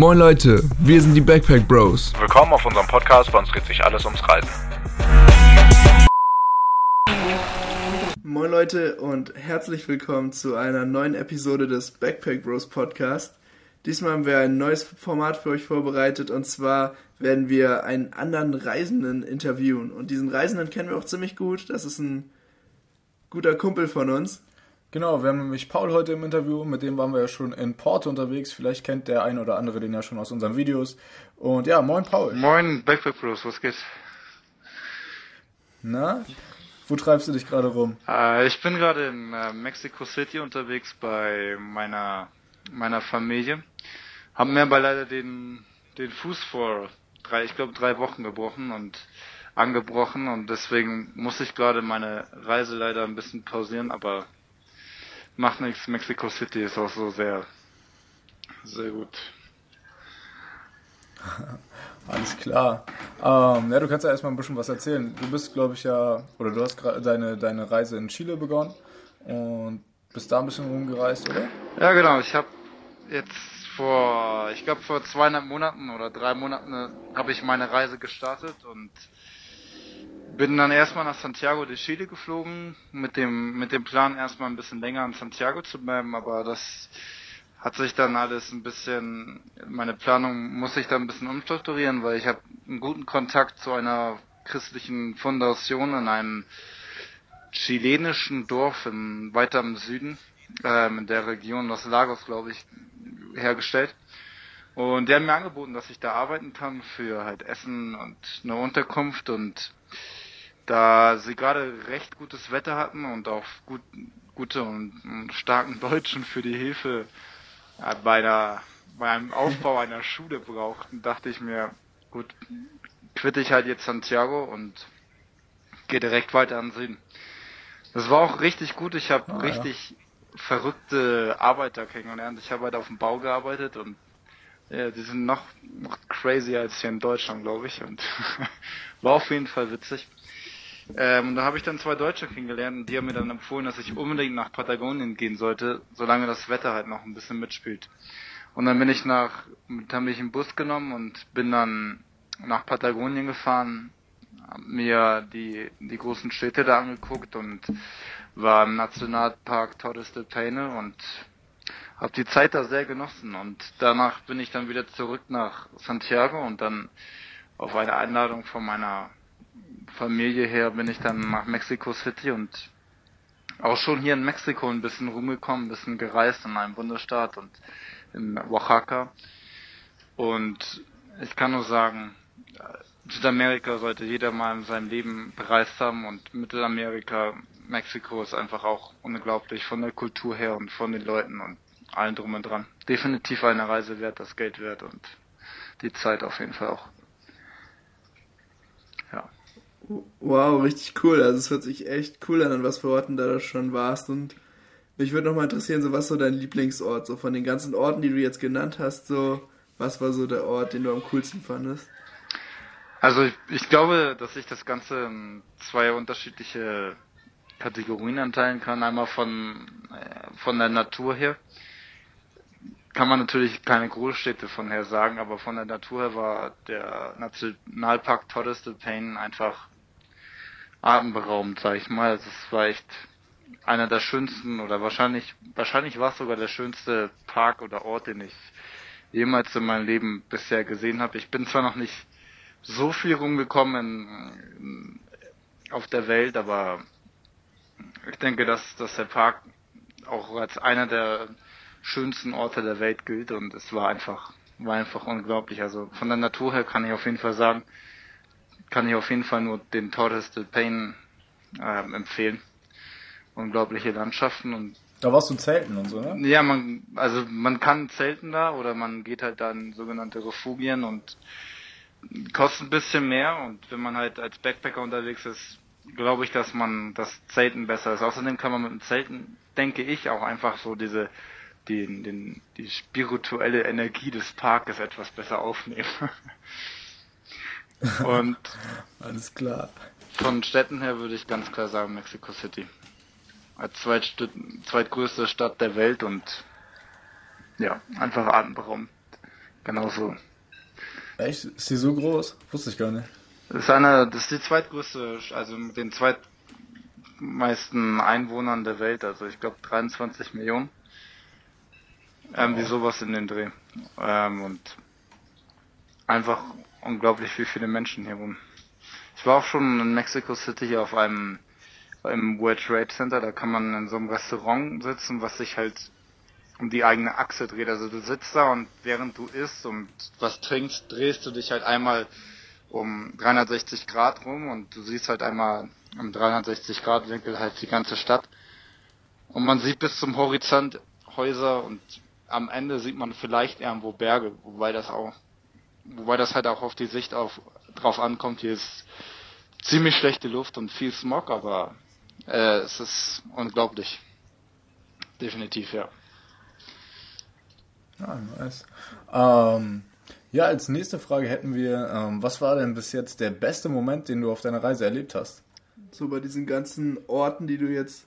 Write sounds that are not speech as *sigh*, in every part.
Moin Leute, wir sind die Backpack Bros. Willkommen auf unserem Podcast, bei uns dreht sich alles ums Reisen. Moin Leute und herzlich willkommen zu einer neuen Episode des Backpack Bros Podcast. Diesmal haben wir ein neues Format für euch vorbereitet und zwar werden wir einen anderen Reisenden interviewen. Und diesen Reisenden kennen wir auch ziemlich gut. Das ist ein guter Kumpel von uns. Genau, wir haben nämlich Paul heute im Interview, mit dem waren wir ja schon in Porto unterwegs. Vielleicht kennt der ein oder andere den ja schon aus unseren Videos. Und ja, moin Paul. Moin Backpack Bros, was geht? Na, wo treibst du dich gerade rum? Äh, ich bin gerade in äh, Mexico City unterwegs bei meiner meiner Familie. Haben mir aber leider den den Fuß vor drei, ich glaube drei Wochen gebrochen und angebrochen und deswegen muss ich gerade meine Reise leider ein bisschen pausieren, aber macht nichts. Mexico City ist auch so sehr, sehr gut. *laughs* Alles klar. Ähm, ja, du kannst ja erstmal ein bisschen was erzählen. Du bist, glaube ich, ja, oder du hast gerade deine, deine Reise in Chile begonnen und bist da ein bisschen rumgereist, oder? Ja, genau. Ich habe jetzt vor, ich glaube vor zweieinhalb Monaten oder drei Monaten äh, habe ich meine Reise gestartet und bin dann erstmal nach Santiago de Chile geflogen, mit dem, mit dem Plan erstmal ein bisschen länger in Santiago zu bleiben, aber das hat sich dann alles ein bisschen, meine Planung muss sich dann ein bisschen umstrukturieren, weil ich habe einen guten Kontakt zu einer christlichen Foundation in einem chilenischen Dorf im, weiter im Süden, ähm, in der Region Los Lagos, glaube ich, hergestellt. Und die haben mir angeboten, dass ich da arbeiten kann für halt Essen und eine Unterkunft und da sie gerade recht gutes Wetter hatten und auch gut, gute und, und starken Deutschen für die Hilfe äh, bei, einer, bei einem Aufbau einer *laughs* Schule brauchten, dachte ich mir, gut, quitte ich halt jetzt Santiago und gehe direkt weiter an Süden. Das war auch richtig gut. Ich habe Ah, richtig verrückte Arbeiter kennengelernt. Ich habe halt auf dem Bau gearbeitet und ja, die sind noch, noch crazier als hier in Deutschland, glaube ich. Und *laughs* war auf jeden Fall witzig. Ähm, und da habe ich dann zwei Deutsche kennengelernt und die haben mir dann empfohlen, dass ich unbedingt nach Patagonien gehen sollte, solange das Wetter halt noch ein bisschen mitspielt. Und dann bin ich nach, dann bin ich einen Bus genommen und bin dann nach Patagonien gefahren, hab mir die, die großen Städte da angeguckt und war im Nationalpark Torres del Paine und habe die Zeit da sehr genossen und danach bin ich dann wieder zurück nach Santiago und dann auf eine Einladung von meiner Familie her bin ich dann nach Mexico City und auch schon hier in Mexiko ein bisschen rumgekommen, ein bisschen gereist in einem Bundesstaat und in Oaxaca. Und ich kann nur sagen, Südamerika sollte jeder mal in seinem Leben bereist haben und Mittelamerika, Mexiko ist einfach auch unglaublich von der Kultur her und von den Leuten und allen drum und dran. Definitiv eine Reise wert, das Geld wert und die Zeit auf jeden Fall auch. Ja. Wow, richtig cool. Also es hört sich echt cool an, an was für Orten da du schon warst. Und mich würde nochmal interessieren, so was so dein Lieblingsort, so von den ganzen Orten, die du jetzt genannt hast, so was war so der Ort, den du am coolsten fandest? Also ich, ich glaube, dass ich das Ganze in zwei unterschiedliche Kategorien anteilen kann. Einmal von, äh, von der Natur her. Kann man natürlich keine Großstädte von her sagen, aber von der Natur her war der Nationalpark Torres Paine einfach atemberaubend, sag ich mal. Also es war echt einer der schönsten oder wahrscheinlich, wahrscheinlich war es sogar der schönste Park oder Ort, den ich jemals in meinem Leben bisher gesehen habe. Ich bin zwar noch nicht so viel rumgekommen in, auf der Welt, aber ich denke, dass, dass der Park auch als einer der schönsten Orte der Welt gilt und es war einfach, war einfach unglaublich. Also von der Natur her kann ich auf jeden Fall sagen, kann ich auf jeden Fall nur den Torres del Paine ähm, empfehlen. Unglaubliche Landschaften und Da warst du zelten und so, ne? ja, man, also man kann zelten da oder man geht halt da in sogenannte Refugien und kostet ein bisschen mehr und wenn man halt als Backpacker unterwegs ist, glaube ich, dass man das Zelten besser ist. Außerdem kann man mit dem Zelten, denke ich, auch einfach so diese die, den, die spirituelle Energie des Parkes etwas besser aufnehmen. *laughs* und Alles klar. von Städten her würde ich ganz klar sagen Mexico City. Als zweitst- zweitgrößte Stadt der Welt und ja, einfach atemberaubend. Genau so. Echt? Ist die so groß? Wusste ich gar nicht. Das ist eine, das ist die zweitgrößte, also mit den zweitmeisten Einwohnern der Welt, also ich glaube 23 Millionen. Irgendwie sowas in den Dreh. Ähm, und einfach unglaublich, wie viele Menschen hier wohnen. Ich war auch schon in Mexico City auf einem im World Trade Center, da kann man in so einem Restaurant sitzen, was sich halt um die eigene Achse dreht. Also du sitzt da und während du isst und was trinkst, drehst du dich halt einmal um 360 Grad rum und du siehst halt einmal im 360 Grad Winkel halt die ganze Stadt. Und man sieht bis zum Horizont Häuser und am Ende sieht man vielleicht irgendwo Berge, wobei das auch, wobei das halt auch auf die Sicht auf, drauf ankommt. Hier ist ziemlich schlechte Luft und viel Smog, aber äh, es ist unglaublich. Definitiv, ja. Ja, nice. Ähm, ja, als nächste Frage hätten wir, ähm, was war denn bis jetzt der beste Moment, den du auf deiner Reise erlebt hast? So bei diesen ganzen Orten, die du jetzt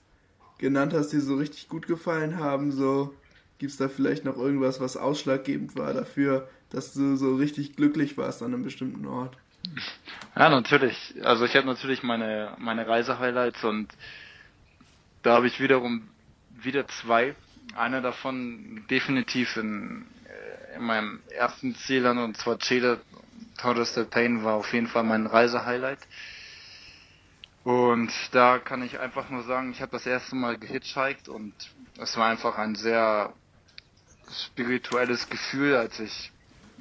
genannt hast, die so richtig gut gefallen haben, so gibt es da vielleicht noch irgendwas, was ausschlaggebend war dafür, dass du so richtig glücklich warst an einem bestimmten Ort? Ja, natürlich. Also ich habe natürlich meine, meine Reisehighlights und da habe ich wiederum wieder zwei. Einer davon definitiv in, äh, in meinem ersten Zielland und zwar Chile. Torres del Paine war auf jeden Fall mein Reisehighlight. Und da kann ich einfach nur sagen, ich habe das erste Mal gehitchhiked und es war einfach ein sehr spirituelles Gefühl, als ich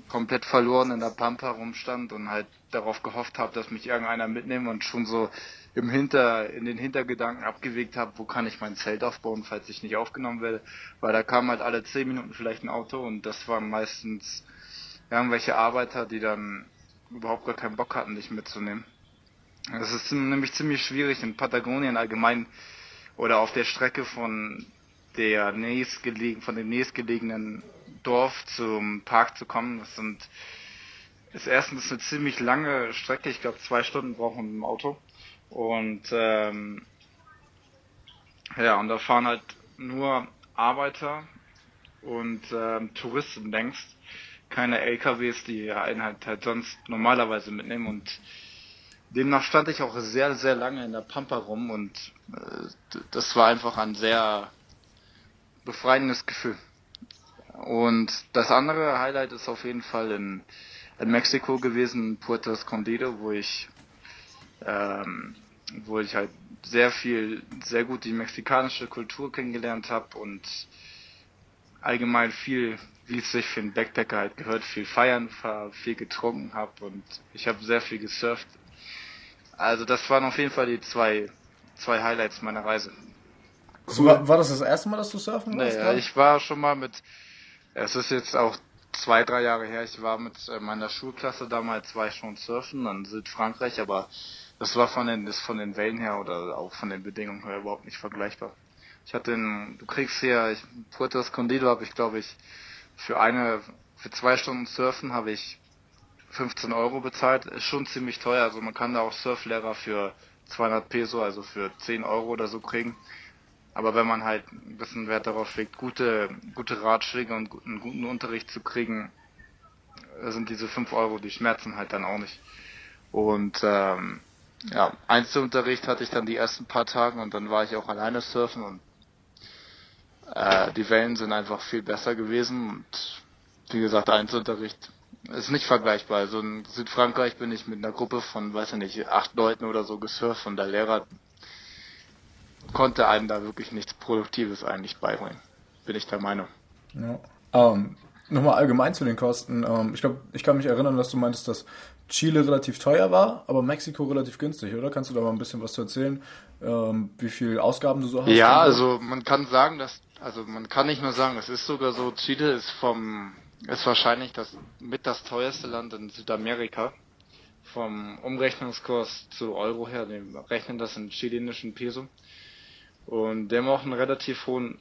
komplett verloren in der Pampa rumstand und halt darauf gehofft habe, dass mich irgendeiner mitnimmt und schon so im Hinter, in den Hintergedanken abgewegt habe, wo kann ich mein Zelt aufbauen, falls ich nicht aufgenommen werde. Weil da kam halt alle zehn Minuten vielleicht ein Auto und das waren meistens irgendwelche Arbeiter, die dann überhaupt gar keinen Bock hatten, dich mitzunehmen. Das ist nämlich ziemlich schwierig in Patagonien allgemein oder auf der Strecke von der nächstgelegen, von dem nächstgelegenen Dorf zum Park zu kommen. Das sind ist erstens eine ziemlich lange Strecke, ich glaube zwei Stunden brauchen wir im Auto. Und ähm, ja, und da fahren halt nur Arbeiter und ähm, Touristen längst. Keine LKWs, die einen halt, halt sonst normalerweise mitnehmen und demnach stand ich auch sehr, sehr lange in der Pampa rum und äh, das war einfach ein sehr befreiendes Gefühl. Und das andere Highlight ist auf jeden Fall in, in Mexiko gewesen, Puerto Escondido, wo ich, ähm, wo ich halt sehr viel, sehr gut die mexikanische Kultur kennengelernt habe und allgemein viel, wie es sich für einen Backpacker halt gehört, viel feiern viel getrunken habe und ich habe sehr viel gesurft. Also das waren auf jeden Fall die zwei, zwei Highlights meiner Reise. Cool. War, war, das das erste Mal, dass du surfen warst? Naja, ich war schon mal mit, es ist jetzt auch zwei, drei Jahre her, ich war mit äh, meiner Schulklasse damals, war ich schon surfen in Südfrankreich, aber das war von den, ist von den Wellen her oder auch von den Bedingungen her überhaupt nicht vergleichbar. Ich hatte den, du kriegst hier, ich, Puerto Escondido habe ich glaube ich, für eine, für zwei Stunden Surfen habe ich 15 Euro bezahlt, ist schon ziemlich teuer, also man kann da auch Surflehrer für 200 Peso, also für 10 Euro oder so kriegen. Aber wenn man halt ein bisschen Wert darauf legt, gute, gute Ratschläge und einen guten Unterricht zu kriegen, sind diese 5 Euro, die schmerzen halt dann auch nicht. Und ähm, ja, Einzelunterricht hatte ich dann die ersten paar Tage und dann war ich auch alleine surfen und äh, die Wellen sind einfach viel besser gewesen und wie gesagt, Einzelunterricht ist nicht vergleichbar. Also in Südfrankreich bin ich mit einer Gruppe von, weiß ich nicht, acht Leuten oder so gesurft und der Lehrer konnte einem da wirklich nichts Produktives eigentlich beibringen. Bin ich der Meinung. Ja. Ähm, Nochmal allgemein zu den Kosten. Ähm, ich glaube, ich kann mich erinnern, dass du meintest, dass Chile relativ teuer war, aber Mexiko relativ günstig, oder? Kannst du da mal ein bisschen was zu erzählen, ähm, wie viel Ausgaben du so hast? Ja, also man kann sagen, dass, also man kann nicht nur sagen, es ist sogar so, Chile ist vom, ist wahrscheinlich das mit das teuerste Land in Südamerika. Vom Umrechnungskurs zu Euro her, wir rechnen das in chilenischen Peso. Und der haben auch einen relativ hohen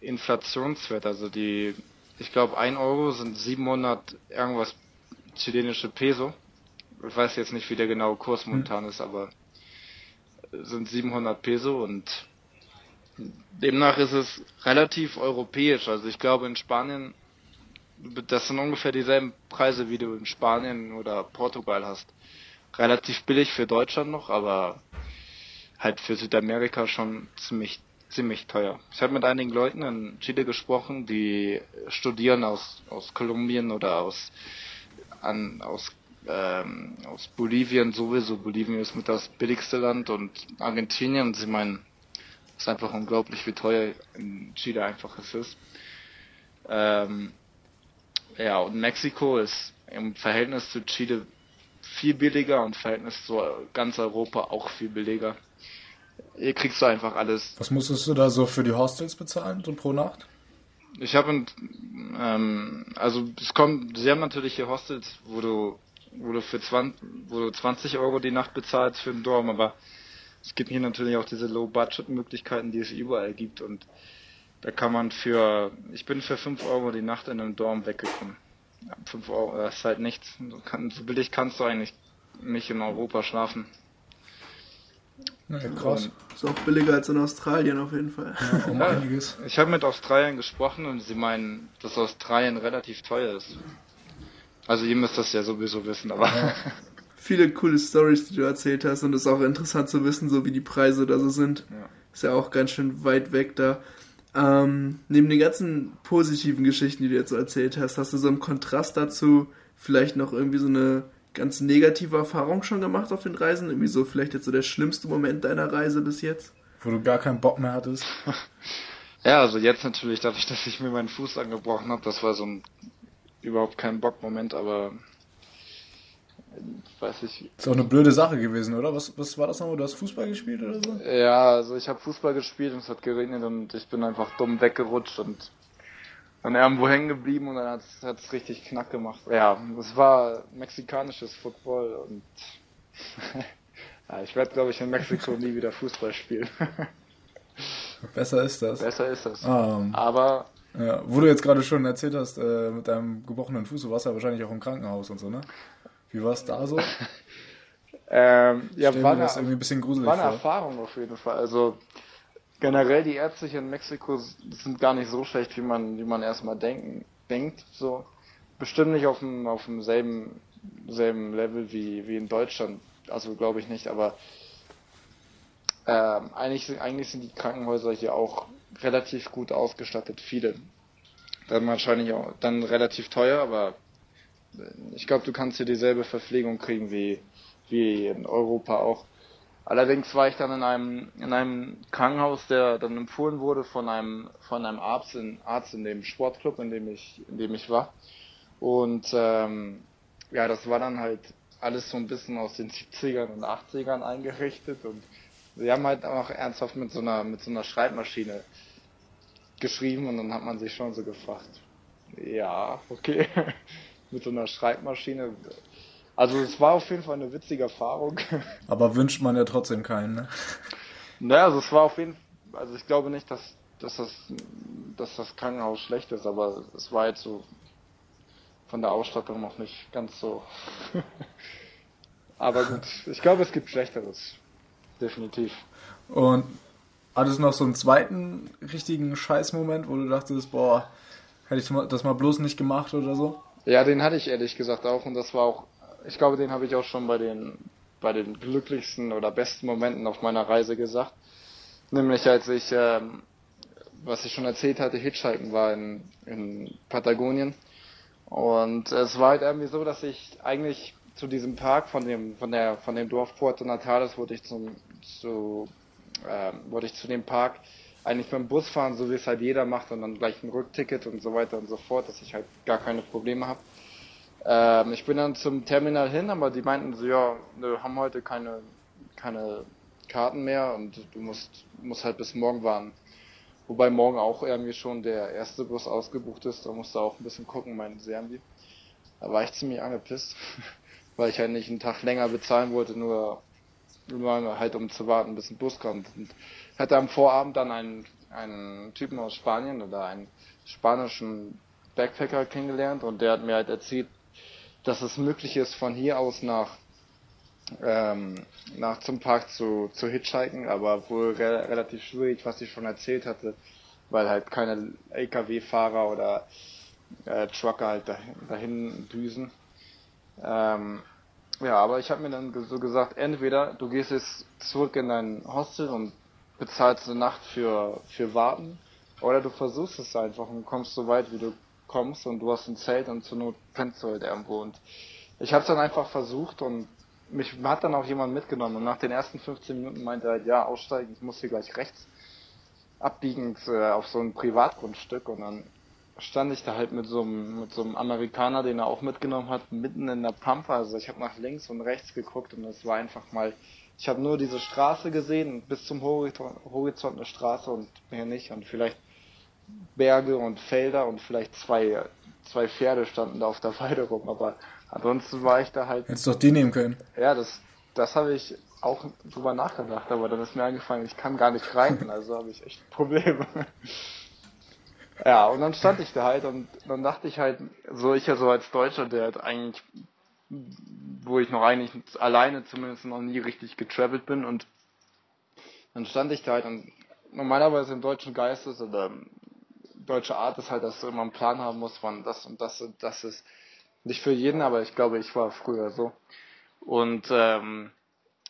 Inflationswert. Also die, ich glaube, 1 Euro sind 700 irgendwas chilenische Peso. Ich weiß jetzt nicht, wie der genaue Kurs momentan ist, aber sind 700 Peso und demnach ist es relativ europäisch. Also ich glaube, in Spanien das sind ungefähr dieselben Preise, wie du in Spanien oder Portugal hast. Relativ billig für Deutschland noch, aber halt für Südamerika schon ziemlich ziemlich teuer. Ich habe mit einigen Leuten in Chile gesprochen, die studieren aus aus Kolumbien oder aus an aus ähm, aus Bolivien sowieso. Bolivien ist mit das billigste Land und Argentinien. Und sie meinen, es ist einfach unglaublich, wie teuer in Chile einfach es ist. Ähm, ja, und Mexiko ist im Verhältnis zu Chile viel billiger und im Verhältnis zu ganz Europa auch viel billiger. Hier kriegst du einfach alles. Was musstest du da so für die Hostels bezahlen, so pro Nacht? Ich habe, ähm, also es kommt, sie haben natürlich hier Hostels, wo du, wo du für 20, wo du 20 Euro die Nacht bezahlst für einen Dorm, aber es gibt hier natürlich auch diese Low-Budget-Möglichkeiten, die es überall gibt und da kann man für, ich bin für 5 Euro die Nacht in einem Dorm weggekommen. 5 Euro, das ist halt nichts. So billig kannst du eigentlich nicht in Europa schlafen. Ja, krass. Ist auch billiger als in Australien auf jeden Fall. Ja, um einiges. Ich habe mit Australien gesprochen und sie meinen, dass Australien relativ teuer ist. Also ihr müsst das ja sowieso wissen, aber Ja. *laughs* Viele coole Stories, die du erzählt hast und es ist auch interessant zu wissen, so wie die Preise da so sind. Ja. Ist ja auch ganz schön weit weg da. Ähm, neben den ganzen positiven Geschichten, die du jetzt so erzählt hast, hast du so im Kontrast dazu vielleicht noch irgendwie so eine ganz negative Erfahrung schon gemacht auf den Reisen? Irgendwie so vielleicht jetzt so der schlimmste Moment deiner Reise bis jetzt? Wo du gar keinen Bock mehr hattest. *laughs* ja, also jetzt natürlich dadurch, dass ich mir meinen Fuß angebrochen habe, das war so ein überhaupt kein Bock-Moment, aber äh, weiß ich. Ist auch eine blöde Sache gewesen, oder? Was, was war das nochmal? Du hast Fußball gespielt oder so? Ja, also ich habe Fußball gespielt und es hat geregnet und ich bin einfach dumm weggerutscht und dann irgendwo hängen geblieben und dann hat's hat's richtig knack gemacht. Ja, es war mexikanisches Football und *laughs* ja, ich werde glaube ich in Mexiko nie wieder Fußball spielen. *laughs* Besser ist das. Besser ist das. Ähm, Aber ja, wo du jetzt gerade schon erzählt hast, äh, mit deinem gebrochenen Fuß, du warst ja wahrscheinlich auch im Krankenhaus und so, ne? Wie war es da so? *laughs* ähm, ja, war das eine, irgendwie ein bisschen gruselig war eine. Erfahrung auf jeden Fall. Also generell die Ärzte hier in Mexiko sind gar nicht so schlecht, wie man, wie man erstmal denken, denkt. So bestimmt nicht auf dem, auf dem selben, selben Level wie, wie in Deutschland. Also glaube ich nicht, aber ähm, eigentlich, sind- eigentlich sind die Krankenhäuser hier auch relativ gut ausgestattet, viele. Dann wahrscheinlich auch dann relativ teuer, aber äh, ich glaube, du kannst hier dieselbe Verpflegung kriegen wie, wie in Europa auch. Allerdings war ich dann in einem, in einem Krankenhaus, der dann empfohlen wurde von einem, von einem Arzt in, Arzt in dem Sportclub, in dem ich, in dem ich war. Und ähm, ja, das war dann halt alles so ein bisschen aus den 70ern und 80ern eingerichtet und sie haben halt auch ernsthaft mit so einer, mit so einer Schreibmaschine geschrieben und dann hat man sich schon so gefragt, ja, okay, *laughs* mit so einer Schreibmaschine. Also es war auf jeden Fall eine witzige Erfahrung. *laughs* Aber wünscht man ja trotzdem keinen, ne? Naja, also es war auf jeden Fall, also ich glaube nicht, dass, dass das, dass das Krankenhaus schlecht ist, aber es war jetzt so von der Ausstattung noch nicht ganz so. *laughs* aber gut, ich glaube, es gibt Schlechteres. Definitiv. Und hattest du noch so einen zweiten richtigen Scheißmoment, wo du dachtest, boah, hätte ich das mal bloß nicht gemacht oder so? Ja, den hatte ich ehrlich gesagt auch und das war auch, ich glaube, den habe ich auch schon bei den, bei den glücklichsten oder besten Momenten auf meiner Reise gesagt. Nämlich als ich, ähm, was ich schon erzählt hatte, Hitchhiken war in, in Patagonien. Und es war halt irgendwie so, dass ich eigentlich zu diesem Park von dem, von der, von dem Dorf Puerto Natales wurde ich zum, zu, ähm, wollte ich zu dem Park eigentlich mit dem Bus fahren, so wie es halt jeder macht und dann gleich ein Rückticket und so weiter und so fort, dass ich halt gar keine Probleme habe. Ähm, ich bin dann zum Terminal hin, aber die meinten so, ja, wir haben heute keine, keine Karten mehr und du musst, musst halt bis morgen warten. Wobei morgen auch irgendwie schon der erste Bus ausgebucht ist, da musst du auch ein bisschen gucken, meinten sie irgendwie. Da war ich ziemlich angepisst, *laughs* weil ich halt nicht einen Tag länger bezahlen wollte, nur, nur halt um zu warten, bis ein Bus kommt. Und hatte am Vorabend dann einen, einen Typen aus Spanien oder einen spanischen Backpacker kennengelernt und der hat mir halt erzählt, dass es möglich ist, von hier aus nach, ähm, nach zum Park zu, zu hitchhiken, aber wohl re relativ schwierig, was ich schon erzählt hatte, weil halt keine LKW-Fahrer oder äh, Trucker halt dahin, dahin düsen. Ähm, ja, aber ich habe mir dann so gesagt, entweder du gehst jetzt zurück in dein Hostel und bezahlst eine Nacht für, für Warten, oder du versuchst es einfach und kommst so weit, wie du kommst und du hast ein Zelt und zur Not pennst du halt irgendwo. Und ich habe es dann einfach versucht und mich hat dann auch jemand mitgenommen und nach den ersten 15 Minuten meinte er halt, ja, aussteigen, ich muss hier gleich rechts abbiegend äh, auf so ein Privatgrundstück und dann stand ich da halt mit so einem mit so einem Amerikaner, den er auch mitgenommen hat, mitten in der Pampa. Also ich habe nach links und rechts geguckt und es war einfach mal, ich habe nur diese Straße gesehen, bis zum Horizont, Horizont eine Straße und mehr nicht und vielleicht Berge und Felder und vielleicht zwei zwei Pferde standen da auf der Weide rum, aber ansonsten war ich da halt. Hättest doch die nehmen können. Ja, das das habe ich auch drüber nachgedacht, aber dann ist mir eingefallen, ich kann gar nicht reiten, *laughs* also habe ich echt Probleme. *laughs* ja, und dann stand ich da halt und dann dachte ich halt, so ich ja so als Deutscher, der halt eigentlich, wo ich noch eigentlich alleine zumindest noch nie richtig getravelt bin und dann stand ich da halt und normalerweise im deutschen Geistes oder deutsche Art ist halt, dass du immer einen Plan haben musst, wann das und das und das ist. Nicht für jeden, aber ich glaube, ich war früher so. Und ähm,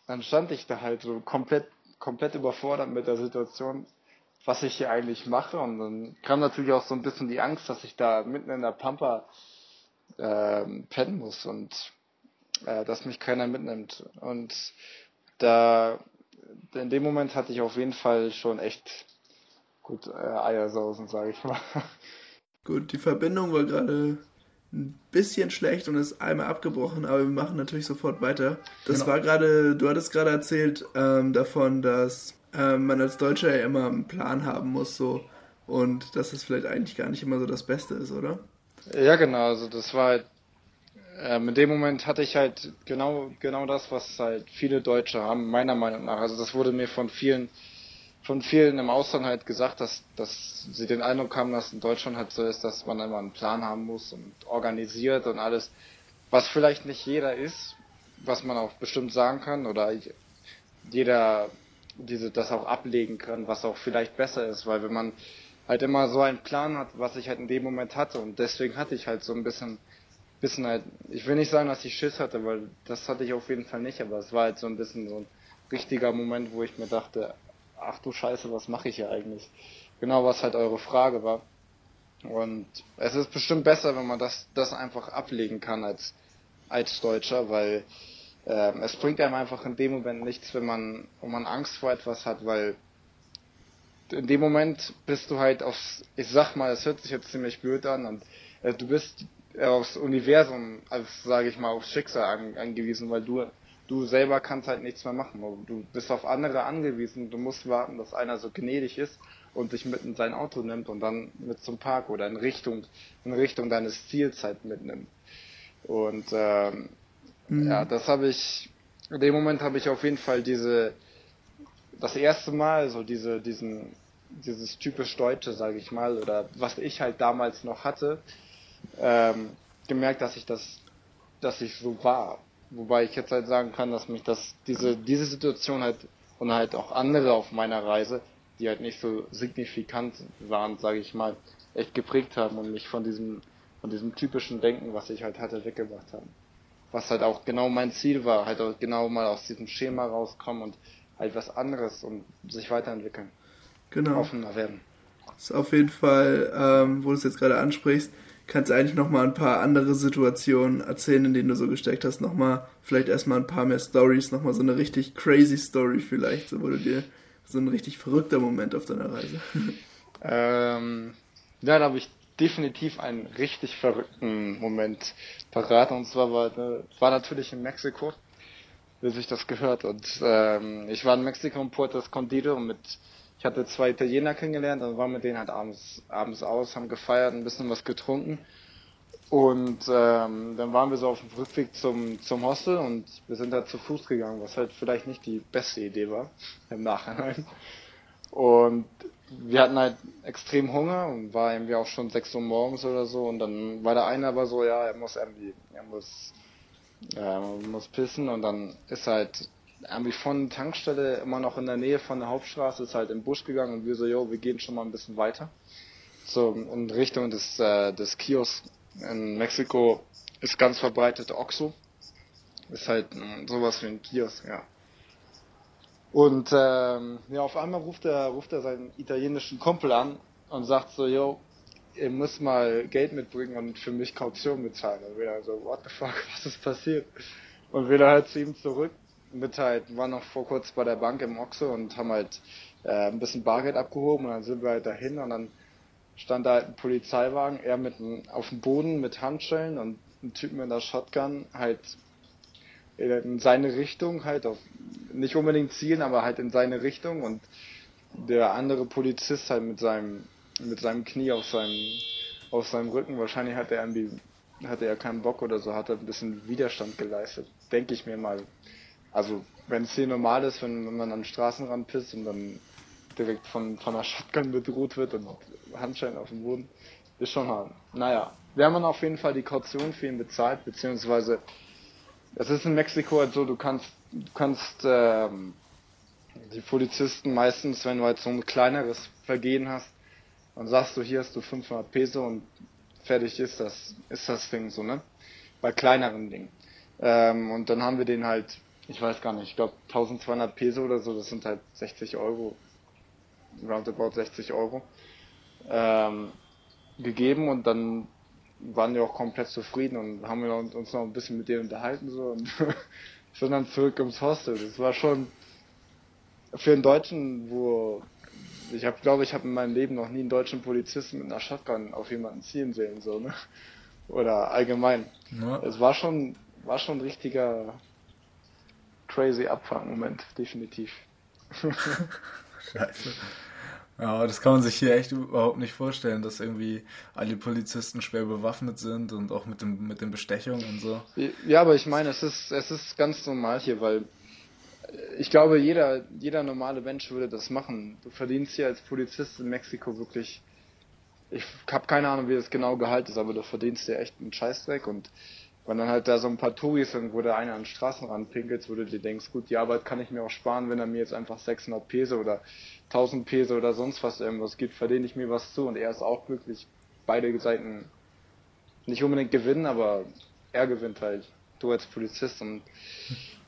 dann stand ich da halt so komplett, komplett überfordert mit der Situation, was ich hier eigentlich mache. Und dann kam natürlich auch so ein bisschen die Angst, dass ich da mitten in der Pampa äh, pennen muss und äh, dass mich keiner mitnimmt. Und da in dem Moment hatte ich auf jeden Fall schon echt gut äh, Eiersausen, sage ich mal. *laughs* Gut, die Verbindung war gerade ein bisschen schlecht und ist einmal abgebrochen, aber wir machen natürlich sofort weiter. Das genau. war gerade, du hattest gerade erzählt ähm, davon, dass ähm, man als Deutscher ja immer einen Plan haben muss, so und dass es vielleicht eigentlich gar nicht immer so das Beste ist, oder? Ja, genau. Also das war halt, ähm, in dem Moment hatte ich halt genau genau das, was halt viele Deutsche haben, meiner Meinung nach. Also das wurde mir von vielen von vielen im Ausland halt gesagt, dass, dass sie den Eindruck haben, dass in Deutschland halt so ist, dass man immer einen Plan haben muss und organisiert und alles, was vielleicht nicht jeder ist, was man auch bestimmt sagen kann oder jeder diese das auch ablegen kann, was auch vielleicht besser ist, weil wenn man halt immer so einen Plan hat, was ich halt in dem Moment hatte und deswegen hatte ich halt so ein bisschen bisschen halt, ich will nicht sagen, dass ich Schiss hatte, weil das hatte ich auf jeden Fall nicht, aber es war halt so ein bisschen so ein richtiger Moment, wo ich mir dachte, ach du Scheiße, was mache ich hier eigentlich? Genau, was halt eure Frage war. Und es ist bestimmt besser, wenn man das, das einfach ablegen kann als, als Deutscher, weil äh, es bringt einem einfach in dem Moment nichts, wenn man, wenn man Angst vor etwas hat, weil in dem Moment bist du halt aufs, ich sag mal, es hört sich jetzt ziemlich blöd an und äh, du bist aufs Universum, also sage ich mal, aufs Schicksal an, angewiesen, weil du du selber kannst halt nichts mehr machen. Du bist auf andere angewiesen. Du musst warten, dass einer so gnädig ist und dich mit in sein Auto nimmt und dann mit zum Park oder in Richtung, in Richtung deines Ziels halt mitnimmt. Und ähm, mhm. ja, das habe ich, in dem Moment habe ich auf jeden Fall diese, das erste Mal so diese, diesen, dieses typisch Deutsche, sage ich mal, oder was ich halt damals noch hatte, ähm, gemerkt, dass ich das, dass ich so war. Wobei ich jetzt halt sagen kann, dass mich das, diese, diese Situation halt und halt auch andere auf meiner Reise, die halt nicht so signifikant waren, sage ich mal, echt geprägt haben und mich von diesem, von diesem typischen Denken, was ich halt hatte, weggebracht haben. Was halt auch genau mein Ziel war, halt auch genau mal aus diesem Schema rauskommen und halt was anderes und sich weiterentwickeln. Genau. Offener werden. Das ist auf jeden Fall, ähm, wo du es jetzt gerade ansprichst, kannst du eigentlich nochmal ein paar andere Situationen erzählen, in denen du so gesteckt hast. Nochmal, vielleicht erstmal ein paar mehr Stories, nochmal so eine richtig crazy Story vielleicht, so du dir so ein richtig verrückter Moment auf deiner Reise. *laughs* ähm, ja, da habe ich definitiv einen richtig verrückten Moment parat. Und zwar war, war natürlich in Mexiko, wie sich das gehört. Und ähm, ich war in Mexiko in Puerto Escondido mit ich hatte zwei Italiener kennengelernt, dann waren mit denen halt abends, abends aus, haben gefeiert, ein bisschen was getrunken. Und ähm, dann waren wir so auf dem Rückweg zum, zum Hostel und wir sind da zu Fuß gegangen, was halt vielleicht nicht die beste Idee war *laughs* im Nachhinein. Und wir hatten halt extrem Hunger und war irgendwie auch schon 6 Uhr morgens oder so und dann war der eine aber so, ja, er muss irgendwie, er muss, äh, muss pissen und dann ist halt irgendwie von Tankstelle immer noch in der Nähe von der Hauptstraße, ist halt im Busch gegangen und wir so, jo, wir gehen schon mal ein bisschen weiter. so in Richtung des, äh, des Kios. In Mexiko ist ganz verbreitet Oxo. Ist halt mh, sowas wie ein Kiosk, ja. Und ähm, ja, auf einmal ruft er, ruft er seinen italienischen Kumpel an und sagt so, yo, ihr müsst mal Geld mitbringen und für mich Kaution bezahlen. Und wir so, what the fuck, *laughs* was ist passiert? Und wir halt zu ihm zurück mit halt, waren noch vor kurz bei der Bank im Oxo und haben halt äh, ein bisschen Bargeld abgehoben und dann sind wir halt dahin und dann stand da halt ein Polizeiwagen, er mit einem, auf dem Boden mit Handschellen und ein Typ mit einer Shotgun halt in seine Richtung halt auf nicht unbedingt zielen, aber halt in seine Richtung und der andere Polizist halt mit seinem mit seinem Knie auf seinem auf seinem Rücken. Wahrscheinlich hat er irgendwie hatte er keinen Bock oder so, hat er ein bisschen Widerstand geleistet, denke ich mir mal. Also wenn es hier normal ist, wenn, wenn man am Straßenrand pisst und dann direkt von, von einer Shotgun bedroht wird und Handschellen auf dem Boden, ist schon hart. Naja, wir haben auf jeden Fall die Kaution für ihn bezahlt, beziehungsweise es ist in Mexiko halt so, du kannst, du kannst ähm, die Polizisten meistens, wenn du halt so ein kleineres Vergehen hast, dann sagst du, hier hast du 500 Peso und fertig ist das, ist das Ding so, ne? Bei kleineren Dingen. Ähm, und dann haben wir den halt, ich weiß gar nicht, ich glaube 1200 Peso oder so, das sind halt 60 Euro, roundabout 60 Euro, ähm, gegeben und dann waren wir auch komplett zufrieden und haben wir uns noch ein bisschen mit denen unterhalten so und *laughs* sind dann zurück ins Hostel. Das war schon für einen Deutschen, wo ich habe glaube ich habe in meinem Leben noch nie einen deutschen Polizisten mit einer Shotgun auf jemanden ziehen sehen so ne oder allgemein. Ja. Es war schon war schon ein richtiger crazy Abfangmoment definitiv. *laughs* Scheiße. Ja, das kann man sich hier echt überhaupt nicht vorstellen, dass irgendwie alle Polizisten schwer bewaffnet sind und auch mit dem mit den Bestechungen und so. Ja, aber ich meine, es ist es ist ganz normal hier, weil ich glaube, jeder jeder normale Mensch würde das machen. Du verdienst hier als Polizist in Mexiko wirklich ich habe keine Ahnung, wie das genau Gehalt ist, aber du verdienst dir echt einen Scheißdreck und wenn dann halt da so ein paar Touris sind, wo der eine an den Straßenrand pinkelt, wo du dir denkst, gut, die Arbeit kann ich mir auch sparen, wenn er mir jetzt einfach 600 Peso oder 1000 Peso oder sonst was irgendwas gibt, verdiene ich mir was zu und er ist auch glücklich. Beide Seiten nicht unbedingt gewinnen, aber er gewinnt halt. Du als Polizist und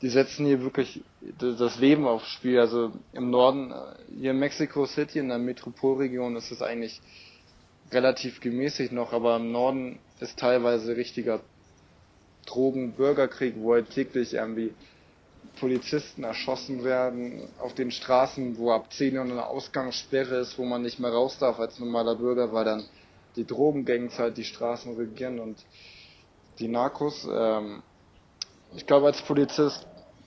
die setzen hier wirklich das Leben aufs Spiel. Also im Norden, hier in Mexico City, in der Metropolregion ist es eigentlich relativ gemäßigt noch, aber im Norden ist teilweise richtiger Drogen-Bürgerkrieg, wo halt täglich irgendwie Polizisten erschossen werden auf den Straßen, wo ab 10 Uhr eine Ausgangssperre ist, wo man nicht mehr raus darf als normaler Bürger, weil dann die Drogengangs halt die Straßen regieren und die Narcos. Ähm, ich glaube, als Polizist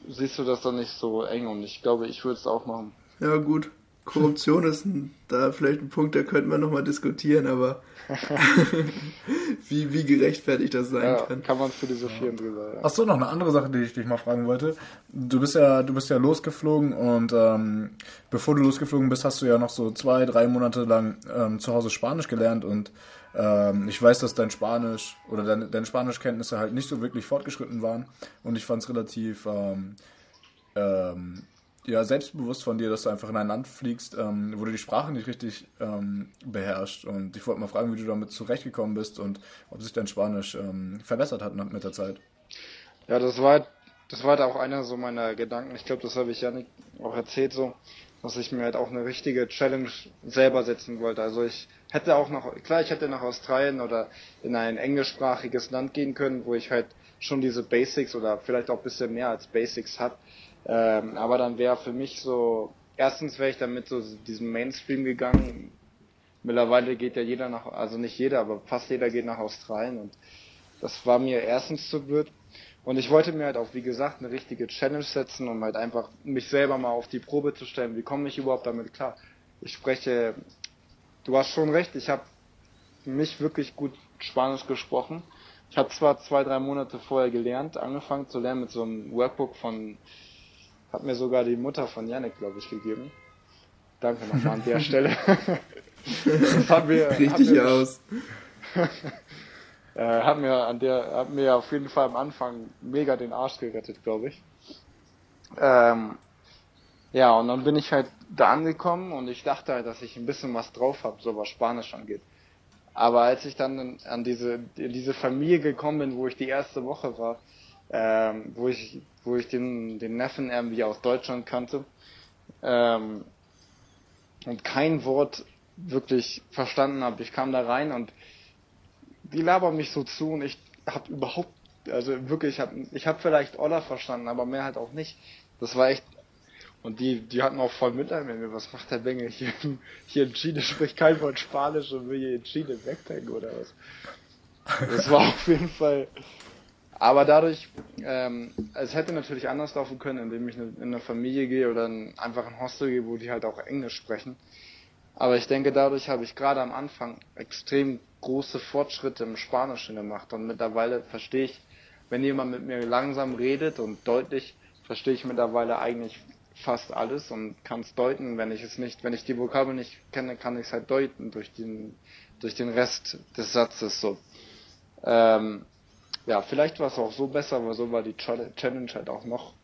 siehst du das dann nicht so eng und ich glaube, ich würde es auch machen. Ja, gut. Korruption ist ein, da vielleicht ein Punkt, da könnten wir nochmal diskutieren, aber *laughs* wie, wie gerechtfertigt das sein ja, kann. Kann man philosophieren ja. drüber. Ja. Achso, noch eine andere Sache, die ich dich mal fragen wollte. Du bist ja, du bist ja losgeflogen und ähm, bevor du losgeflogen bist, hast du ja noch so zwei, drei Monate lang ähm, zu Hause Spanisch gelernt und ähm, ich weiß, dass dein Spanisch oder deine, deine Spanischkenntnisse halt nicht so wirklich fortgeschritten waren und ich fand es relativ ähm, ähm, ja, selbstbewusst von dir, dass du einfach in ein Land fliegst, ähm, wo du die Sprache nicht richtig ähm, beherrschst. Und ich wollte mal fragen, wie du damit zurechtgekommen bist und ob sich dein Spanisch ähm, verbessert hat mit der Zeit. Ja, das war, das war halt auch einer so meiner Gedanken. Ich glaube, das habe ich ja nicht auch erzählt so, dass ich mir halt auch eine richtige Challenge selber setzen wollte. Also ich hätte auch noch, klar, ich hätte nach Australien oder in ein englischsprachiges Land gehen können, wo ich halt schon diese Basics oder vielleicht auch ein bisschen mehr als Basics hat. Ähm, aber dann wäre für mich so, erstens wäre ich damit so diesem Mainstream gegangen. Mittlerweile geht ja jeder nach, also nicht jeder, aber fast jeder geht nach Australien und das war mir erstens zu blöd. Und ich wollte mir halt auch, wie gesagt, eine richtige Challenge setzen, um halt einfach mich selber mal auf die Probe zu stellen. Wie komme ich überhaupt damit klar? Ich spreche, du hast schon recht, ich habe nicht wirklich gut Spanisch gesprochen. Ich habe zwar zwei, drei Monate vorher gelernt, angefangen zu lernen mit so einem Workbook von hat mir sogar die Mutter von Yannick, glaube ich, gegeben. Danke nochmal an der *laughs* Stelle. das *laughs* hat mir, Richtig hat mir, aus. *laughs* äh, hat mir an der, hat mir auf jeden Fall am Anfang mega den Arsch gerettet, glaube ich. Ähm, ja, und dann bin ich halt da angekommen und ich dachte halt, dass ich ein bisschen was drauf habe, so was Spanisch angeht. Aber als ich dann an diese, in diese Familie gekommen bin, wo ich die erste Woche war, ähm, wo ich, wo ich den, den Neffen irgendwie aus Deutschland kannte, ähm, und kein Wort wirklich verstanden habe. Ich kam da rein und die labern mich so zu und ich habe überhaupt, also wirklich, ich habe ich hab vielleicht Oller verstanden, aber mehr halt auch nicht. Das war echt und die, die hatten auch voll Mitleid mit mir. Was macht der Bengel hier, hier in Chile? Spricht kein Wort Spanisch und will hier in Chile backpacken oder was? Das war auf jeden Fall. Aber dadurch, ähm, es hätte natürlich anders laufen können, indem ich in eine Familie gehe oder in, einfach ein Hostel gehe, wo die halt auch Englisch sprechen. Aber ich denke, dadurch habe ich gerade am Anfang extrem große Fortschritte im Spanischen gemacht und mittlerweile verstehe ich, wenn jemand mit mir langsam redet und deutlich, verstehe ich mittlerweile eigentlich fast alles und kann es deuten. Wenn ich es nicht, wenn ich die Vokabel nicht kenne, kann ich es halt deuten durch den, durch den Rest des Satzes so. Ähm, ja, vielleicht war es auch so besser, aber so war die Challenge halt auch noch,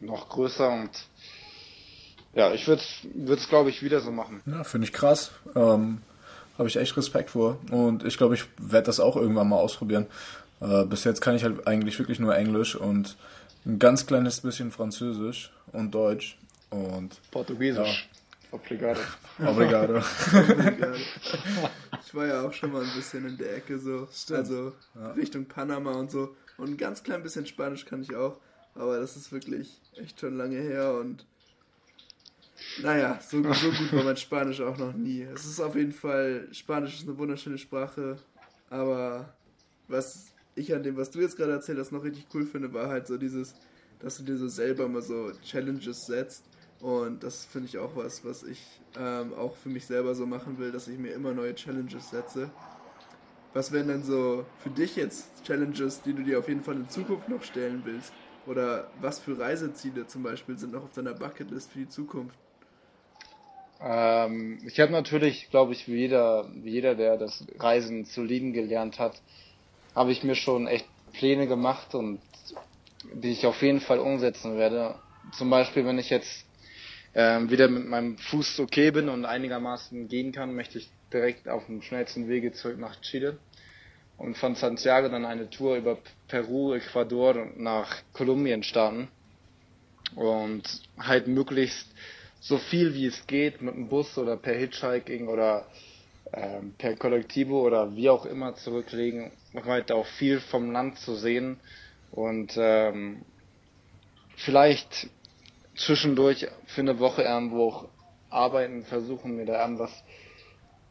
noch größer und ja, ich würde es, glaube ich, wieder so machen. Ja, finde ich krass. Ähm, Habe ich echt Respekt vor. Und ich glaube, ich werde das auch irgendwann mal ausprobieren. Äh, bis jetzt kann ich halt eigentlich wirklich nur Englisch und ein ganz kleines bisschen Französisch und Deutsch und Portugiesisch. Ja. Obrigado. Obrigado. *laughs* *laughs* ich war ja auch schon mal ein bisschen in der Ecke so, Stimmt. also ja. Richtung Panama und so. Und ein ganz klein bisschen Spanisch kann ich auch, aber das ist wirklich echt schon lange her und naja, so, so gut war mein Spanisch auch noch nie. Es ist auf jeden Fall, Spanisch ist eine wunderschöne Sprache, aber was ich an dem, was du jetzt gerade erzählt hast, noch richtig cool finde, war halt so dieses, dass du dir so selber mal so Challenges setzt. Und das finde ich auch was, was ich ähm, auch für mich selber so machen will, dass ich mir immer neue Challenges setze. Was wären denn so für dich jetzt Challenges, die du dir auf jeden Fall in Zukunft noch stellen willst? Oder was für Reiseziele zum Beispiel sind noch auf deiner Bucketlist für die Zukunft? Ähm, ich habe natürlich, glaube ich, wie jeder, wie jeder, der das Reisen zu lieben gelernt hat, habe ich mir schon echt Pläne gemacht und die ich auf jeden Fall umsetzen werde. Zum Beispiel, wenn ich jetzt ähm, wieder mit meinem Fuß okay bin und einigermaßen gehen kann, möchte ich direkt auf dem schnellsten Wege zurück nach Chile und von Santiago dann eine Tour über Peru, Ecuador und nach Kolumbien starten und halt möglichst so viel wie es geht mit dem Bus oder per Hitchhiking oder ähm, per Kollektivo oder wie auch immer zurücklegen, halt auch viel vom Land zu sehen und ähm, vielleicht zwischendurch für eine Woche irgendwo auch arbeiten, versuchen mir da irgendwas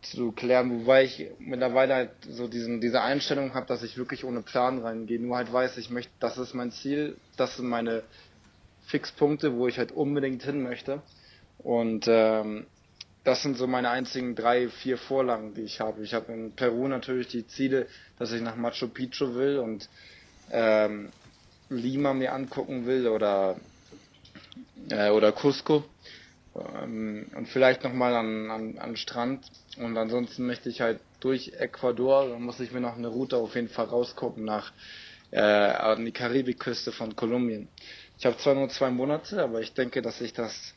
zu klären, wobei ich mittlerweile halt so diesen, diese Einstellung habe, dass ich wirklich ohne Plan reingehe, nur halt weiß, ich möchte, das ist mein Ziel, das sind meine Fixpunkte, wo ich halt unbedingt hin möchte und ähm, das sind so meine einzigen drei, vier Vorlagen, die ich habe. Ich habe in Peru natürlich die Ziele, dass ich nach Machu Picchu will und ähm, Lima mir angucken will oder äh, oder Cusco ähm, und vielleicht nochmal an, an, an Strand und ansonsten möchte ich halt durch Ecuador, dann muss ich mir noch eine Route auf jeden Fall rausgucken nach äh, an die Karibikküste von Kolumbien. Ich habe zwar nur zwei Monate, aber ich denke, dass ich das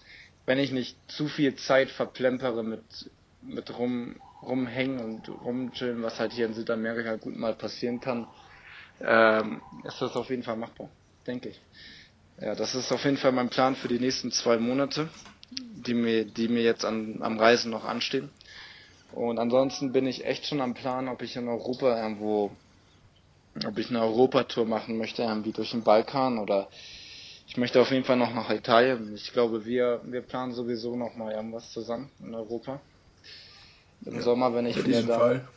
wenn ich nicht zu viel Zeit verplempere mit, mit rum, rumhängen und rumchillen, was halt hier in Südamerika gut mal passieren kann, ähm, ist das auf jeden Fall machbar, denke ich. Ja, das ist auf jeden Fall mein Plan für die nächsten zwei Monate, die mir, die mir jetzt an, am Reisen noch anstehen. Und ansonsten bin ich echt schon am Plan, ob ich in Europa irgendwo, ob ich eine Europatour machen möchte, irgendwie durch den Balkan oder ich möchte auf jeden Fall noch nach Italien. Ich glaube, wir, wir planen sowieso noch mal irgendwas zusammen in Europa. Im ja, Sommer, wenn ich wieder da Fall.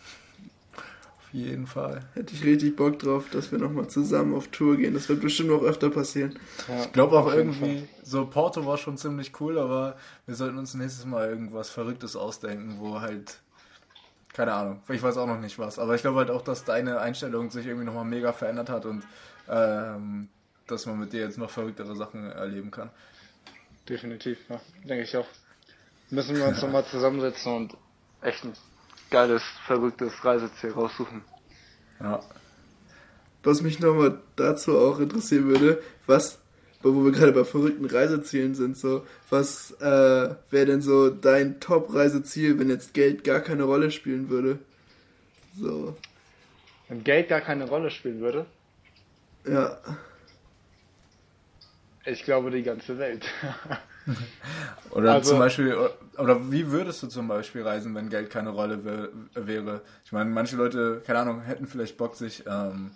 Jeden Fall. Hätte ich richtig Bock drauf, dass wir nochmal zusammen auf Tour gehen. Das wird bestimmt noch öfter passieren. Ja, ich glaube auch irgendwie, so Porto war schon ziemlich cool, aber wir sollten uns nächstes Mal irgendwas Verrücktes ausdenken, wo halt, keine Ahnung, ich weiß auch noch nicht was, aber ich glaube halt auch, dass deine Einstellung sich irgendwie nochmal mega verändert hat und ähm, dass man mit dir jetzt noch verrücktere Sachen erleben kann. Definitiv, ja, denke ich auch. Müssen wir uns nochmal *laughs* zusammensetzen und echt ein geiles, verrücktes Reiseziel raussuchen. Ja. Was mich nochmal dazu auch interessieren würde, was, wo wir gerade bei verrückten Reisezielen sind, so, was äh, wäre denn so dein Top-Reiseziel, wenn jetzt Geld gar keine Rolle spielen würde? So, Wenn Geld gar keine Rolle spielen würde, ja. ich glaube die ganze Welt. *laughs* Oder Also- zum Beispiel, oder wie würdest du zum Beispiel reisen, wenn Geld keine Rolle wär, wäre? Ich meine, manche Leute, keine Ahnung, hätten vielleicht Bock, sich ähm,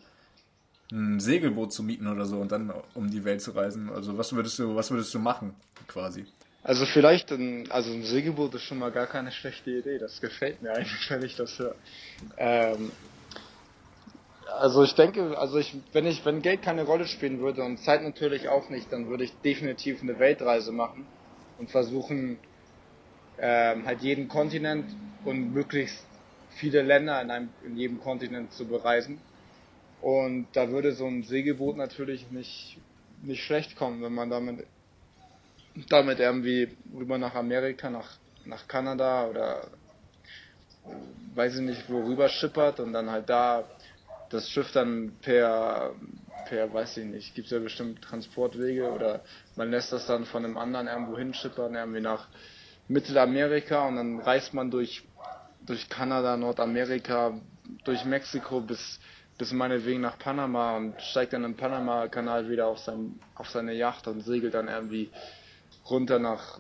ein Segelboot zu mieten oder so und dann um die Welt zu reisen. Also was würdest du, was würdest du machen, quasi? Also vielleicht, ein, also ein Segelboot ist schon mal gar keine schlechte Idee. Das gefällt mir eigentlich, wenn ich das höre. Ähm, also ich denke, also ich, wenn ich, wenn Geld keine Rolle spielen würde und Zeit natürlich auch nicht, dann würde ich definitiv eine Weltreise machen und versuchen, ähm, halt jeden Kontinent und möglichst viele Länder in einem, in jedem Kontinent zu bereisen. Und da würde so ein Segelboot natürlich nicht, nicht schlecht kommen, wenn man damit damit irgendwie rüber nach Amerika, nach, nach Kanada oder äh, weiß ich nicht, wo rüber schippert und dann halt da das Schiff dann per, per, weiß ich nicht, gibt's ja bestimmt Transportwege oder man lässt das dann von einem anderen irgendwo hinschippern, irgendwie nach Mittelamerika und dann reist man durch, durch Kanada, Nordamerika, durch Mexiko bis, bis meinetwegen nach Panama und steigt dann im Panama-Kanal wieder auf, sein, auf seine Yacht und segelt dann irgendwie runter nach,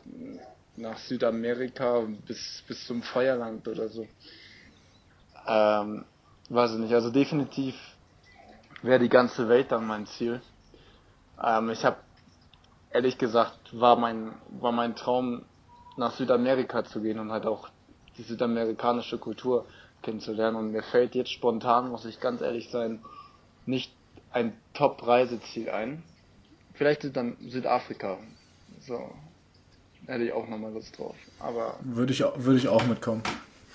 nach Südamerika bis, bis zum Feuerland oder so. Ähm, weiß ich nicht, also definitiv wäre die ganze Welt dann mein Ziel. Ähm, ich habe ehrlich gesagt, war mein, war mein Traum nach Südamerika zu gehen und halt auch die südamerikanische Kultur kennenzulernen. Und mir fällt jetzt spontan, muss ich ganz ehrlich sein, nicht ein Top-Reiseziel ein. Vielleicht ist dann Südafrika. So. Hätte ich auch nochmal Lust drauf. Aber, Würde ich, würde ich auch mitkommen.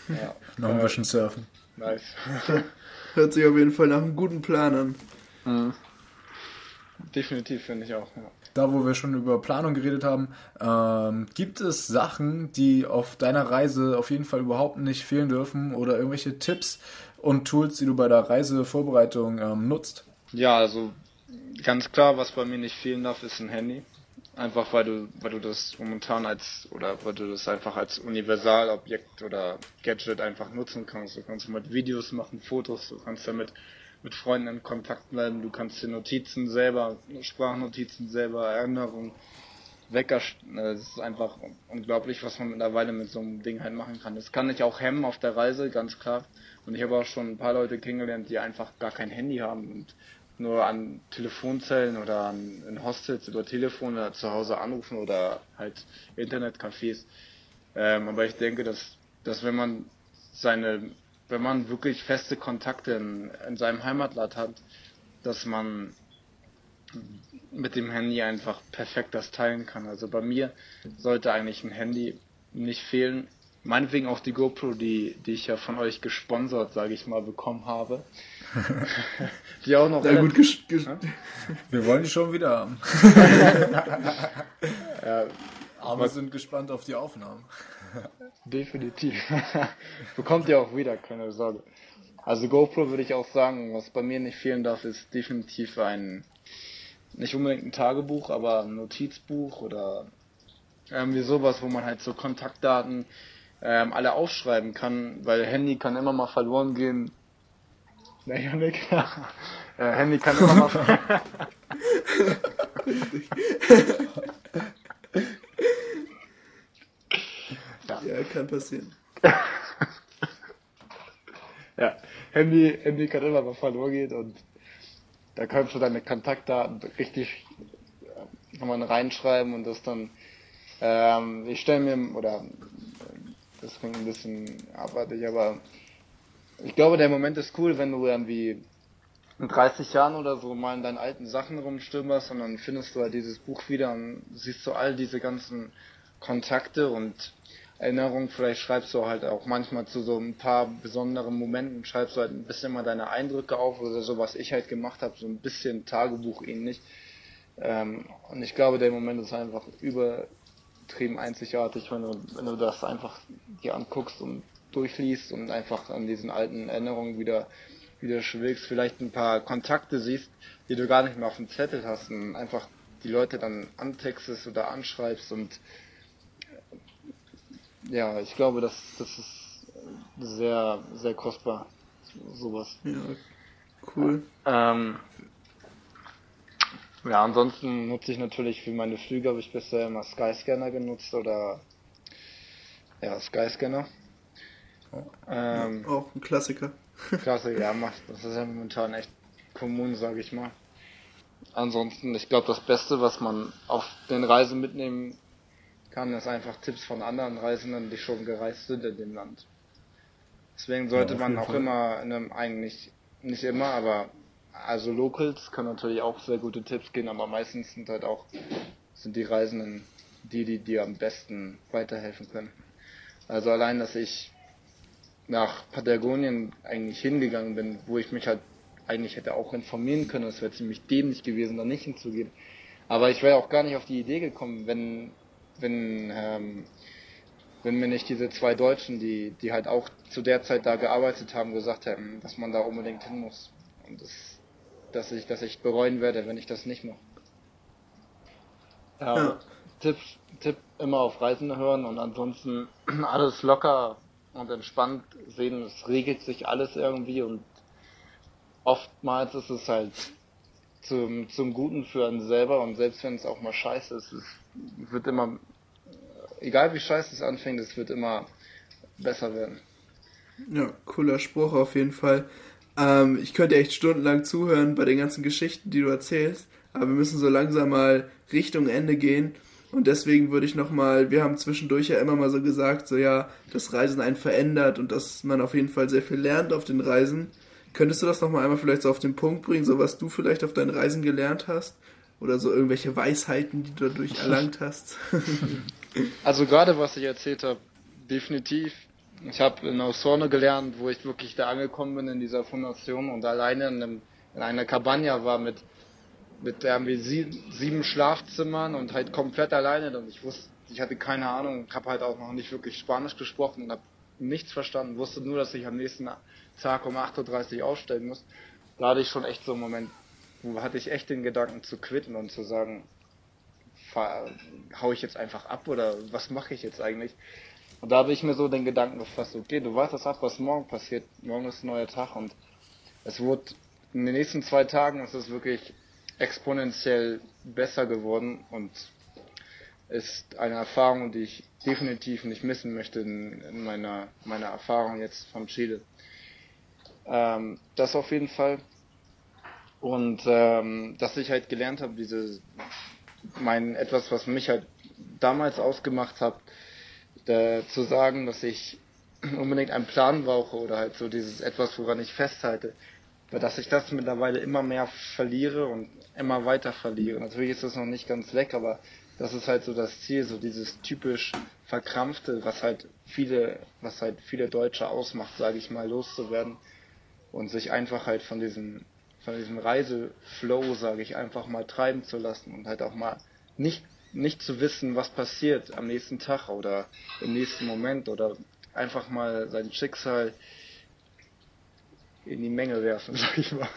ja. Noch ein Äh, bisschen surfen. Nice. *laughs* Hört sich auf jeden Fall nach einem guten Plan an. Mhm. Definitiv finde ich auch, ja. Da, wo wir schon über Planung geredet haben, ähm, gibt es Sachen, die auf deiner Reise auf jeden Fall überhaupt nicht fehlen dürfen oder irgendwelche Tipps und Tools, die du bei der Reisevorbereitung ähm, nutzt? Ja, also ganz klar, was bei mir nicht fehlen darf, ist ein Handy. Einfach weil du, weil du das momentan als oder weil du das einfach als Universalobjekt oder Gadget einfach nutzen kannst. Du kannst damit Videos machen, Fotos, du kannst damit mit Freunden in Kontakt bleiben, du kannst dir Notizen selber, Sprachnotizen selber, Erinnerungen, Wecker, äh, es ist einfach unglaublich, was man mittlerweile mit so einem Ding halt machen kann. Das kann ich auch hemmen auf der Reise, ganz klar. Und ich habe auch schon ein paar Leute kennengelernt, die einfach gar kein Handy haben und nur an Telefonzellen oder an in Hostels über Telefon oder zu Hause anrufen oder halt Internetcafés. Ähm, aber ich denke, dass, dass wenn man seine, wenn man wirklich feste Kontakte in, in seinem Heimatland hat, dass man mit dem Handy einfach perfekt das teilen kann. Also bei mir sollte eigentlich ein Handy nicht fehlen. Meinetwegen auch die GoPro, die, die ich ja von euch gesponsert, sage ich mal, bekommen habe. *laughs* die auch noch Na gut, ges ges Wir wollen die schon wieder haben. *laughs* ja, Aber sind gespannt auf die Aufnahmen. *laughs* Definitiv. Bekommt ihr auch wieder, keine Sorge. Also GoPro würde ich auch sagen, was bei mir nicht fehlen darf, ist definitiv ein, nicht unbedingt ein Tagebuch, aber ein Notizbuch oder irgendwie sowas, wo man halt so Kontaktdaten ähm, alle aufschreiben kann, weil Handy kann immer mal verloren gehen. Na, Janik. *laughs* äh, Handy kann immer mal *laughs* ja, kann passieren. *laughs* Ja, Handy, Handy kann immer mal verloren gehen und da kannst du deine Kontaktdaten richtig äh, kann man reinschreiben und das dann ähm, ich stelle mir oder äh, das klingt ein bisschen abartig, aber ich glaube der Moment ist cool, wenn du irgendwie in 30 Jahren oder so mal in deinen alten Sachen rumstürmerst und dann findest du halt dieses Buch wieder und siehst du all diese ganzen Kontakte und Erinnerungen. Vielleicht schreibst du halt auch manchmal zu so ein paar besonderen Momenten, schreibst du halt ein bisschen mal deine Eindrücke auf oder so, was ich halt gemacht habe, so ein bisschen Tagebuch ähnlich. Ähm, und ich glaube, der Moment ist einfach übertrieben einzigartig, wenn du, wenn du das einfach dir anguckst und durchliest und einfach an diesen alten Erinnerungen wieder wieder schwelgst, vielleicht ein paar Kontakte siehst, die du gar nicht mehr auf dem Zettel hast und einfach die Leute dann antextest oder anschreibst und ja, ich glaube, das, das ist sehr, sehr kostbar. sowas. Ja, cool. Ähm, ja, ansonsten nutze ich natürlich für meine Flüge habe ich bisher immer Skyscanner genutzt oder ja, Skyscanner. Ähm, Auch ein Klassiker. *laughs* Klasse, ja, macht. Das ist ja momentan echt kommun, sage ich mal. Ansonsten, ich glaube, das Beste, was man auf den Reisen mitnehmen kann, ist einfach Tipps von anderen Reisenden, die schon gereist sind in dem Land. Deswegen sollte Ja, man auch Fall. immer in einem, eigentlich, nicht immer, aber also Locals können natürlich auch sehr gute Tipps geben, aber meistens sind halt auch, sind die Reisenden die, die dir am besten weiterhelfen können. Also allein, dass ich nach Patagonien eigentlich hingegangen bin, wo ich mich halt eigentlich hätte auch informieren können, das wäre ziemlich dämlich gewesen, da nicht hinzugehen. Aber ich wäre auch gar nicht auf die Idee gekommen, wenn, wenn, ähm, wenn mir nicht diese zwei Deutschen, die, die halt auch zu der Zeit da gearbeitet haben, gesagt hätten, dass man da unbedingt hin muss. Und das, dass ich, dass ich bereuen werde, wenn ich das nicht mache. Ja, Ja. Tipp, Tipp immer auf Reisende hören und ansonsten *clears throat* alles locker und entspannt sehen. Es regelt sich alles irgendwie und oftmals ist es halt zum, zum Guten für einen selber und selbst wenn es auch mal scheiße ist, es wird immer, egal wie scheiße es anfängt, es wird immer besser werden. Ja, cooler Spruch auf jeden Fall. Ähm, ich könnte echt stundenlang zuhören bei den ganzen Geschichten, die du erzählst, aber wir müssen so langsam mal Richtung Ende gehen. Und deswegen würde ich nochmal, wir haben zwischendurch ja immer mal so gesagt, so ja, das Reisen einen verändert und dass man auf jeden Fall sehr viel lernt auf den Reisen. Könntest du das nochmal einmal vielleicht so auf den Punkt bringen, so was du vielleicht auf deinen Reisen gelernt hast? Oder so irgendwelche Weisheiten, die du dadurch *laughs* erlangt hast? *laughs* Also gerade was ich erzählt habe, definitiv. Ich habe in Osorno gelernt, wo ich wirklich da angekommen bin in dieser Fundation und alleine in, einem, in einer Cabana war mit mit irgendwie sieben, sieben Schlafzimmern und halt komplett alleine und ich wusste, ich hatte keine Ahnung, habe halt auch noch nicht wirklich Spanisch gesprochen und habe nichts verstanden, wusste nur, dass ich am nächsten Tag um 8.30 Uhr aufstellen muss. Da hatte ich schon echt so einen Moment, wo hatte ich echt den Gedanken zu quitten und zu sagen, hau ich jetzt einfach ab oder was mache ich jetzt eigentlich? Und da habe ich mir so den Gedanken gefasst, okay, du weißt das ab, was morgen passiert. Morgen ist ein neuer Tag und es wurde in den nächsten zwei Tagen ist es wirklich exponentiell besser geworden und ist eine Erfahrung, die ich definitiv nicht missen möchte in, in meiner, meiner Erfahrung jetzt von Chile. Ähm, das auf jeden Fall. Und ähm, dass ich halt gelernt habe, diese mein etwas, was mich halt damals ausgemacht hat, äh, zu sagen, dass ich unbedingt einen Plan brauche oder halt so dieses etwas, woran ich festhalte, dass ich das mittlerweile immer mehr verliere und immer weiter verliere. Natürlich ist das noch nicht ganz weg, aber das ist halt so das Ziel, so dieses typisch verkrampfte, was halt viele, was halt viele Deutsche ausmacht, sage ich mal, loszuwerden und sich einfach halt von diesem von diesem Reiseflow, sage ich, einfach mal treiben zu lassen und halt auch mal nicht nicht zu wissen, was passiert am nächsten Tag oder im nächsten Moment oder einfach mal sein Schicksal in die Menge werfen, *laughs* sag ich mal.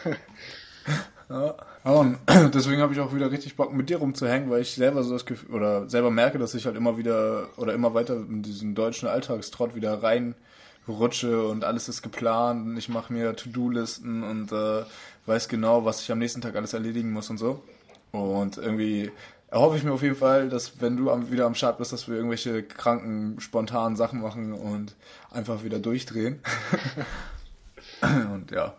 Ja, und *clears throat* deswegen habe ich auch wieder richtig Bock mit dir rumzuhängen, weil ich selber so das Gefühl, oder selber merke, dass ich halt immer wieder oder immer weiter in diesen deutschen Alltagstrott wieder reinrutsche und alles ist geplant und ich mache mir To-Do-Listen und äh, weiß genau, was ich am nächsten Tag alles erledigen muss und so. Und irgendwie erhoffe ich mir auf jeden Fall, dass wenn du am, wieder am Start bist, dass wir irgendwelche kranken, spontanen Sachen machen und einfach wieder durchdrehen. *laughs* *clears throat* und ja.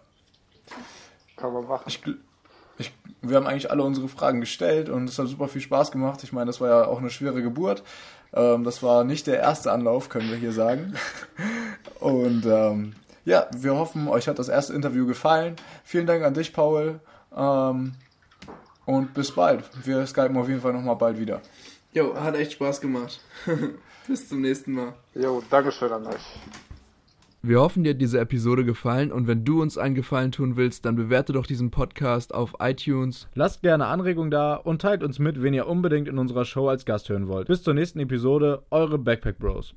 Kann man machen. Ich, ich, wir haben eigentlich alle unsere Fragen gestellt und es hat super viel Spaß gemacht. Ich meine, das war ja auch eine schwere Geburt. Ähm, das war nicht der erste Anlauf, können wir hier sagen. *laughs* Und ähm, ja, wir hoffen, euch hat das erste Interview gefallen. Vielen Dank an dich, Paul. Ähm, und bis bald. Wir skypen auf jeden Fall nochmal bald wieder. Jo, hat echt Spaß gemacht. *laughs* Bis zum nächsten Mal. Jo, Dankeschön an euch. Wir hoffen, dir hat diese Episode gefallen und wenn du uns einen Gefallen tun willst, dann bewerte doch diesen Podcast auf iTunes. Lasst gerne Anregungen da und teilt uns mit, wen ihr unbedingt in unserer Show als Gast hören wollt. Bis zur nächsten Episode, eure Backpack Bros.